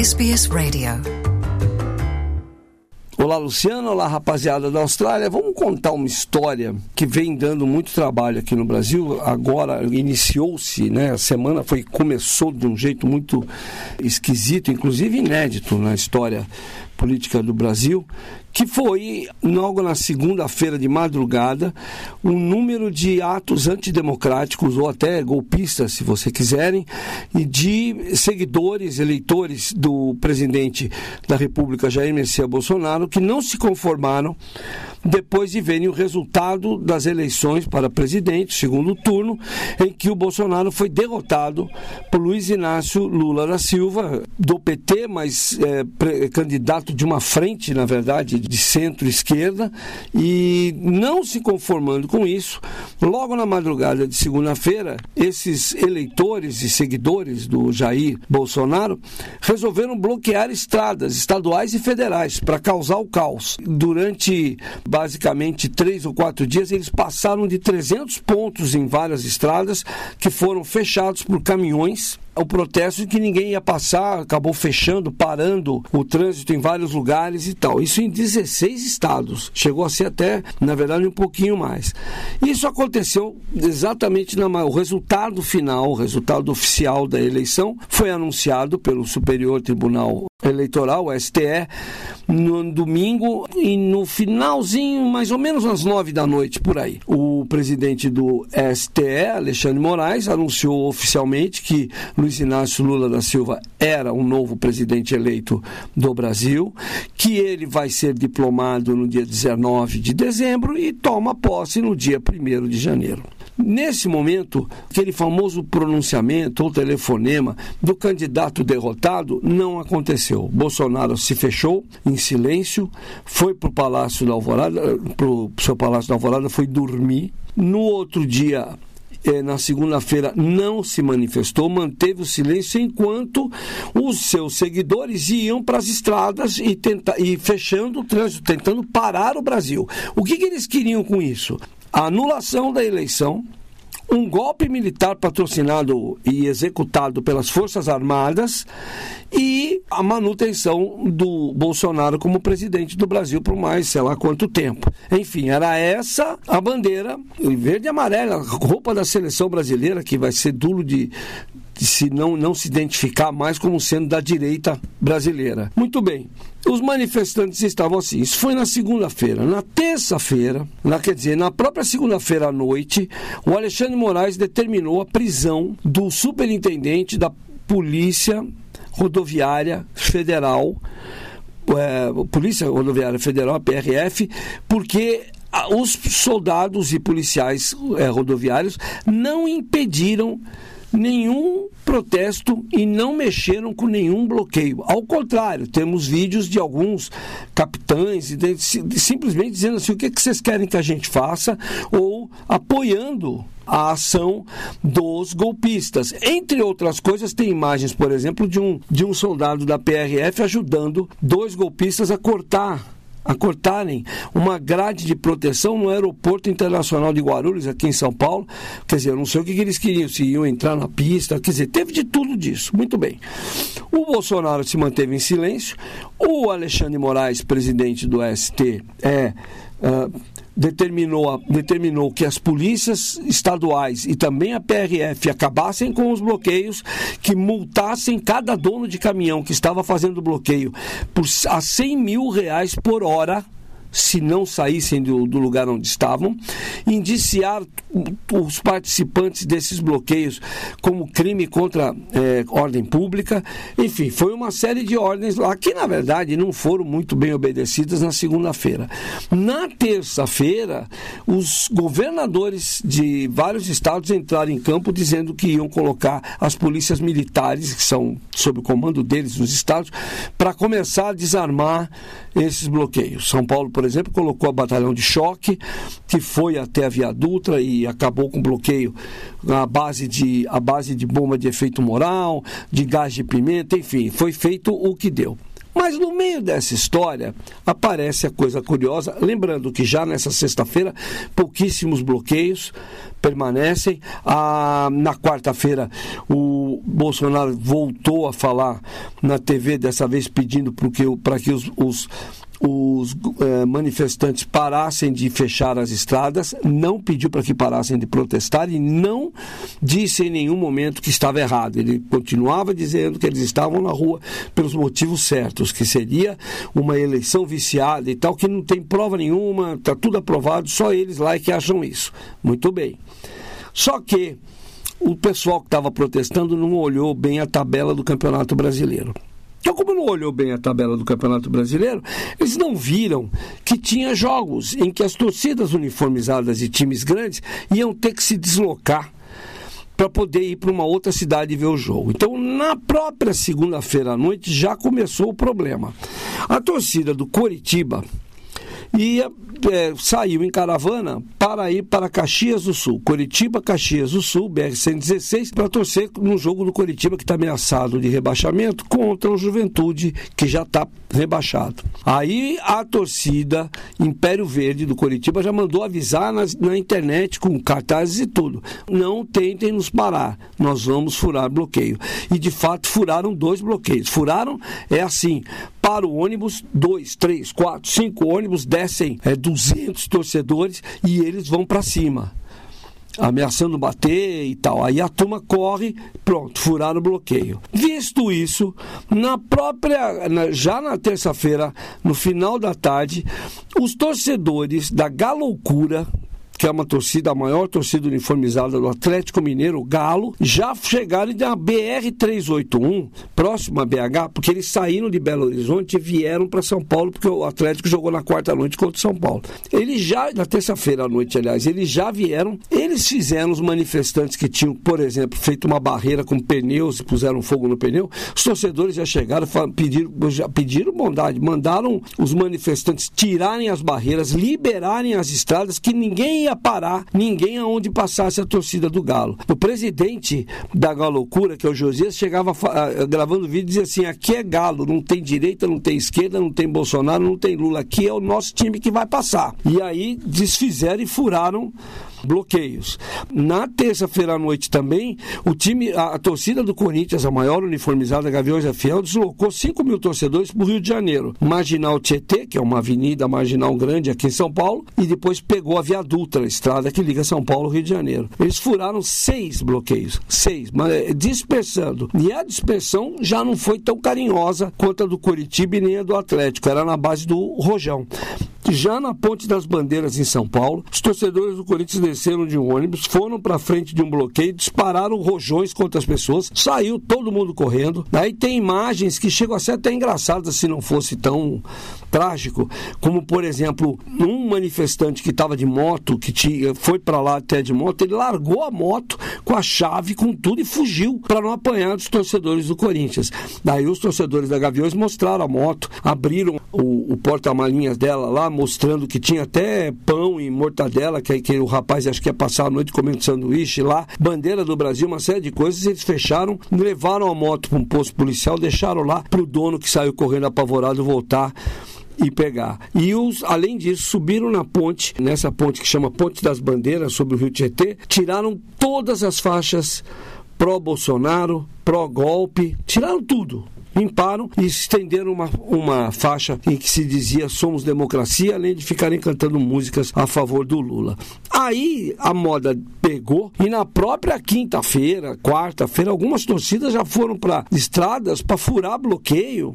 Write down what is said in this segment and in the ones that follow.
SBS Radio. Olá, Luciano. Olá, rapaziada da Austrália. Vamos contar uma história que vem dando muito trabalho aqui no Brasil. Agora iniciou-se, né? A semana foi começou de um jeito muito esquisito, inclusive inédito na história política do Brasil, que foi, logo na segunda-feira de madrugada, um número de atos antidemocráticos ou até golpistas, se você quiserem, e de seguidores, eleitores do presidente da República, Jair Messias Bolsonaro, que não se conformaram depois de verem o resultado das eleições para presidente, segundo turno, em que o Bolsonaro foi derrotado por Luiz Inácio Lula da Silva, do PT, mas é, candidato de uma frente, na verdade, de centro-esquerda, e não se conformando com isso, logo na madrugada de segunda-feira, esses eleitores e seguidores do Jair Bolsonaro resolveram bloquear estradas estaduais e federais para causar o caos. Durante basicamente três ou quatro dias, eles passaram de 300 pontos em várias estradas que foram fechados por caminhões o protesto de que ninguém ia passar, acabou fechando, parando o trânsito em vários lugares e tal. Isso em 16 estados. Chegou a ser até, na verdade, um pouquinho mais. Isso aconteceu exatamente na o resultado final, o resultado oficial da eleição foi anunciado pelo Superior Tribunal Eleitoral, o STE, no domingo e no finalzinho, mais ou menos às nove da noite, por aí. O presidente do STE, Alexandre Moraes, anunciou oficialmente que Luiz Inácio Lula da Silva era o novo presidente eleito do Brasil, que ele vai ser diplomado no dia 19 de dezembro e toma posse no dia 1 de janeiro. Nesse momento, aquele famoso pronunciamento ou telefonema do candidato derrotado não aconteceu. Bolsonaro se fechou em silêncio, foi para o Palácio da Alvorada, para o seu Palácio da Alvorada, foi dormir. No outro dia, eh, na segunda-feira não se manifestou, manteve o silêncio enquanto os seus seguidores iam para as estradas e, tenta, e fechando o trânsito, tentando parar o Brasil. O que, que eles queriam com isso? A anulação da eleição, um golpe militar patrocinado e executado pelas Forças Armadas e a manutenção do Bolsonaro como presidente do Brasil por mais sei lá quanto tempo. Enfim, era essa a bandeira verde e amarela, roupa da seleção brasileira que vai ser duro de, se não, não se identificar mais como sendo da direita brasileira. Muito bem. Os manifestantes estavam assim. Isso foi na segunda-feira. Na terça-feira, quer dizer, na própria segunda-feira à noite, o Alexandre Moraes determinou a prisão do superintendente da Polícia Rodoviária Federal, é, Polícia Rodoviária Federal, PRF, porque os soldados e policiais é, rodoviários não impediram nenhum protesto e não mexeram com nenhum bloqueio. Ao contrário, temos vídeos de alguns capitães simplesmente dizendo assim: o que, que vocês querem que a gente faça? Ou apoiando a ação dos golpistas. Entre outras coisas, tem imagens, por exemplo, de um, de um soldado da PRF ajudando dois golpistas a cortar a cortarem uma grade de proteção no aeroporto internacional de Guarulhos, aqui em São Paulo. Quer dizer, eu não sei o que, eles queriam, se iam entrar na pista, quer dizer, teve de tudo disso. Muito bem. O Bolsonaro se manteve em silêncio, o Alexandre Moraes, presidente do ST, é. Uh, determinou, determinou que as polícias estaduais e também a PRF acabassem com os bloqueios, que multassem cada dono de caminhão que estava fazendo bloqueio por, a 100 mil reais por hora se não saíssem do, do, lugar onde estavam, indiciar os participantes desses bloqueios como crime contra é, ordem pública. Enfim, foi uma série de ordens lá que, na verdade, não foram muito bem obedecidas na segunda-feira. Na terça-feira, os governadores de vários estados entraram em campo dizendo que iam colocar as polícias militares, que são sob o comando deles nos estados, para começar a desarmar esses bloqueios. São Paulo, por exemplo, colocou a batalhão de choque, que foi até a Via Dutra e acabou com bloqueio à base de, à base de bomba de efeito moral, de gás de pimenta, enfim, foi feito o que deu. Mas no meio dessa história aparece a coisa curiosa, lembrando que já nessa sexta-feira pouquíssimos bloqueios permanecem. Ah, na quarta-feira o Bolsonaro voltou a falar na TV, dessa vez pedindo para que os, os os eh, manifestantes parassem de fechar as estradas, não pediu para que parassem de protestar e não disse em nenhum momento que estava errado. Ele continuava dizendo que eles estavam na rua pelos motivos certos, que seria uma eleição viciada e tal, que não tem prova nenhuma, está tudo aprovado, só eles lá é que acham isso. Muito bem. Só que o pessoal que estava protestando não olhou bem a tabela do Campeonato Brasileiro. Então, como não olhou bem a tabela do Campeonato Brasileiro, eles não viram que tinha jogos em que as torcidas uniformizadas de times grandes iam ter que se deslocar para poder ir para uma outra cidade e ver o jogo. Então, na própria segunda-feira à noite já começou o problema. A torcida do Coritiba ia é, saiu em caravana para ir para Caxias do Sul, Curitiba, Caxias do Sul, BR-116, para torcer no jogo do Curitiba que está ameaçado de rebaixamento contra o Juventude, que já está rebaixado. Aí a torcida Império Verde do Curitiba já mandou avisar na, na internet com cartazes e tudo. Não tentem nos parar, nós vamos furar bloqueio. E de fato furaram dois bloqueios. Furaram é assim, para o ônibus, dois, três, quatro, cinco ônibus descem é, 200 torcedores e eles vão para cima ameaçando bater e tal. Aí a turma corre, pronto, furaram o bloqueio. Visto isso, na própria, na, já na terça-feira, no final da tarde, os torcedores da Galoucura, que é uma torcida, a maior torcida uniformizada do Atlético Mineiro, Galo, já chegaram da BR-381, próximo a BH, porque eles saíram de Belo Horizonte e vieram para São Paulo, porque o Atlético jogou na quarta noite contra o São Paulo. Eles já, na terça-feira à noite, aliás, eles já vieram, eles fizeram os manifestantes que tinham, por exemplo, feito uma barreira com pneus e puseram fogo no pneu, os torcedores já chegaram, pediram, já pediram bondade, mandaram os manifestantes tirarem as barreiras, liberarem as estradas, que ninguém ia ia parar ninguém aonde passasse a torcida do Galo. O presidente da Galocura, que é o Josias, chegava gravando vídeo e dizia assim: aqui é Galo, não tem direita, não tem esquerda, não tem Bolsonaro, não tem Lula, aqui é o nosso time que vai passar. E aí desfizeram e furaram bloqueios. Na terça-feira à noite também, o time, a, a, torcida do Corinthians, a maior uniformizada Gaviões da Fiel, deslocou 5 mil torcedores para o Rio de Janeiro. Marginal Tietê, que é uma avenida marginal grande aqui em São Paulo, e depois pegou a Via Dutra, a estrada que liga São Paulo ao Rio de Janeiro. Eles furaram seis bloqueios, seis, mas é, dispersando. E a dispersão já não foi tão carinhosa quanto a do Curitiba e nem a do Atlético, era na base do Rojão. Já na Ponte das Bandeiras, em São Paulo, os torcedores do Corinthians desceram de um ônibus, foram para frente de um bloqueio, dispararam rojões contra as pessoas, saiu todo mundo correndo. Aí tem imagens que chegam a ser até engraçadas se não fosse tão trágico, como por exemplo, um manifestante que estava de moto, que tinha, foi para lá até de moto, ele largou a moto com a chave, com tudo e fugiu para não apanhar dos torcedores do Corinthians. Daí os torcedores da Gaviões mostraram a moto, abriram o, o porta-malinhas dela lá, mostrando que tinha até pão e mortadela, que, que o rapaz acho que ia passar a noite comendo sanduíche lá, bandeira do Brasil, uma série de coisas, eles fecharam, levaram a moto para um posto policial, deixaram lá para o dono que saiu correndo apavorado voltar e pegar. E os, além disso, subiram na ponte, nessa ponte que chama Ponte das Bandeiras, sobre o Rio Tietê, tiraram todas as faixas pró-Bolsonaro, pró-golpe, tiraram tudo limparam e estenderam uma, uma faixa em que se dizia somos democracia, além de ficarem cantando músicas a favor do Lula. Aí a moda pegou e na própria quinta-feira, quarta-feira, algumas torcidas já foram para estradas para furar bloqueio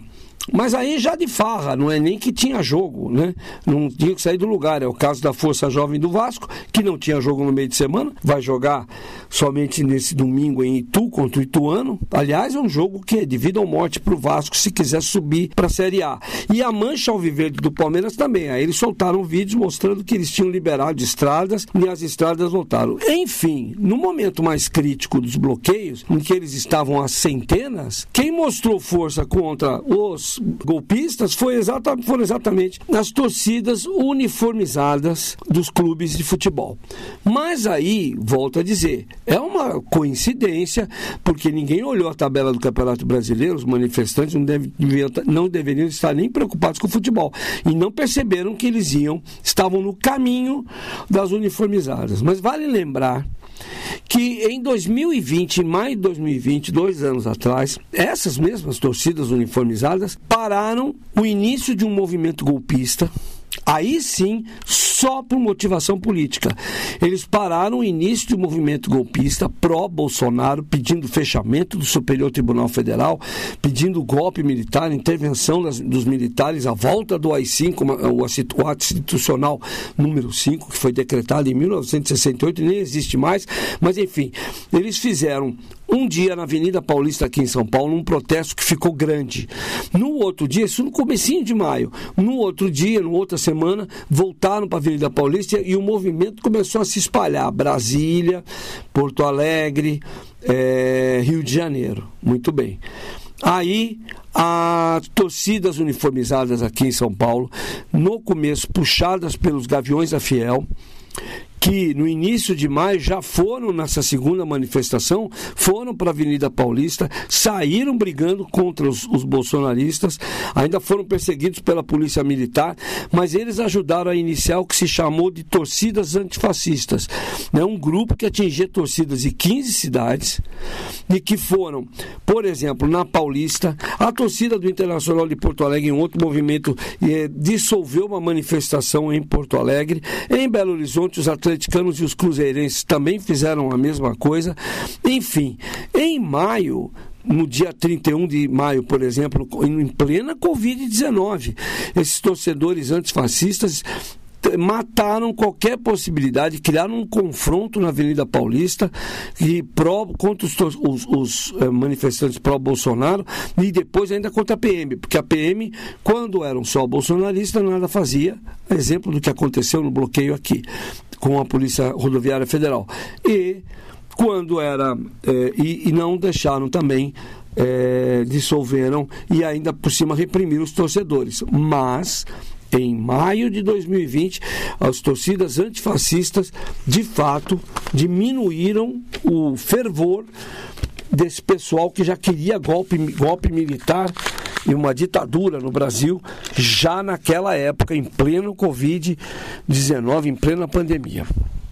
mas aí já de farra, não é nem que tinha jogo, né? Não tinha que sair do lugar. É o caso da Força Jovem do Vasco, que não tinha jogo no meio de semana, vai jogar somente nesse domingo em Itu contra o Ituano. Aliás, é um jogo que é de vida ou morte para o Vasco se quiser subir para a Série A. E a Mancha Alviverde do Palmeiras também. Aí eles soltaram vídeos mostrando que eles tinham liberado estradas e as estradas voltaram. Enfim, no momento mais crítico dos bloqueios, em que eles estavam a centenas, quem mostrou força contra os golpistas foi exata, foram exatamente as torcidas uniformizadas dos clubes de futebol. Mas aí, volto a dizer, é uma coincidência, porque ninguém olhou a tabela do Campeonato Brasileiro, os manifestantes não, deve, não deveriam estar nem preocupados com o futebol. E não perceberam que eles iam, estavam no caminho das uniformizadas. Mas vale lembrar que em 2020, em maio de 2020, dois anos atrás, essas mesmas torcidas uniformizadas pararam o início de um movimento golpista Aí sim, só por motivação política. Eles pararam o início do movimento golpista pró-Bolsonaro, pedindo fechamento do Superior Tribunal Federal, pedindo golpe militar, intervenção das, dos militares, a volta do AI-5, o ato institucional número 5, que foi decretado em 1968 e nem existe mais, mas enfim, eles fizeram um dia na Avenida Paulista aqui em São Paulo, um protesto que ficou grande. No outro dia, isso no comecinho de maio, no outro dia, no outra semana, voltaram para a Avenida Paulista e o movimento começou a se espalhar. Brasília, Porto Alegre, é, Rio de Janeiro. Muito bem. Aí, as torcidas uniformizadas aqui em São Paulo, no começo puxadas pelos Gaviões da Fiel, que no início de maio já foram nessa segunda manifestação, foram para a Avenida Paulista, saíram brigando contra os, os, bolsonaristas, ainda foram perseguidos pela polícia militar, mas eles ajudaram a iniciar o que se chamou de torcidas antifascistas. É um grupo que atingia torcidas de 15 cidades e que foram, por exemplo, na Paulista, a torcida do Internacional de Porto Alegre, em outro movimento, eh, dissolveu uma manifestação em Porto Alegre, em Belo Horizonte, os atletas atleticanos e os cruzeirenses também fizeram a mesma coisa. Enfim, em maio, no dia 31 de maio, por exemplo, em plena Covid-19, esses torcedores antifascistas mataram qualquer possibilidade, criaram um confronto na Avenida Paulista e pró, contra os, os, os eh, manifestantes pró-Bolsonaro e depois ainda contra a PM, porque a PM, quando eram só bolsonaristas, nada fazia, exemplo do que aconteceu no bloqueio aqui com a Polícia Rodoviária Federal. E quando era. Eh, e, e, não deixaram também. Eh, dissolveram e ainda por cima reprimiram os torcedores. Mas em maio de 2020, as torcidas antifascistas de fato diminuíram o fervor desse pessoal que já queria golpe, golpe militar e uma ditadura no Brasil já naquela época, em pleno Covid-19, em plena pandemia.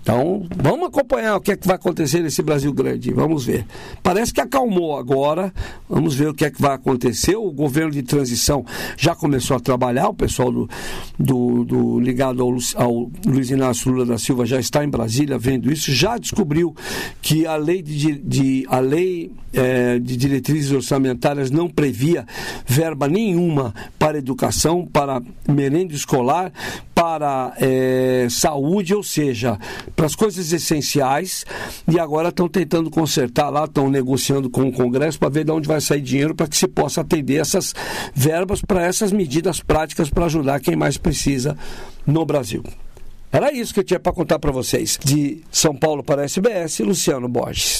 Então, vamos acompanhar o que é que vai acontecer nesse Brasil grande. Vamos ver. Parece que acalmou agora. Vamos ver o que é que vai acontecer. O governo de transição já começou a trabalhar. O pessoal do, do, do ligado ao, ao, Luiz Inácio Lula da Silva já está em Brasília vendo isso. Já descobriu que a lei de, de a lei é, de diretrizes orçamentárias não previa verba nenhuma para educação, para merenda escolar, para é, saúde, ou seja, para as coisas essenciais, e agora estão tentando consertar lá, estão negociando com o Congresso para ver de onde vai sair dinheiro para que se possa atender essas verbas para essas medidas práticas para ajudar quem mais precisa no Brasil. Era isso que eu tinha para contar para vocês. De São Paulo para a SBS, Luciano Borges.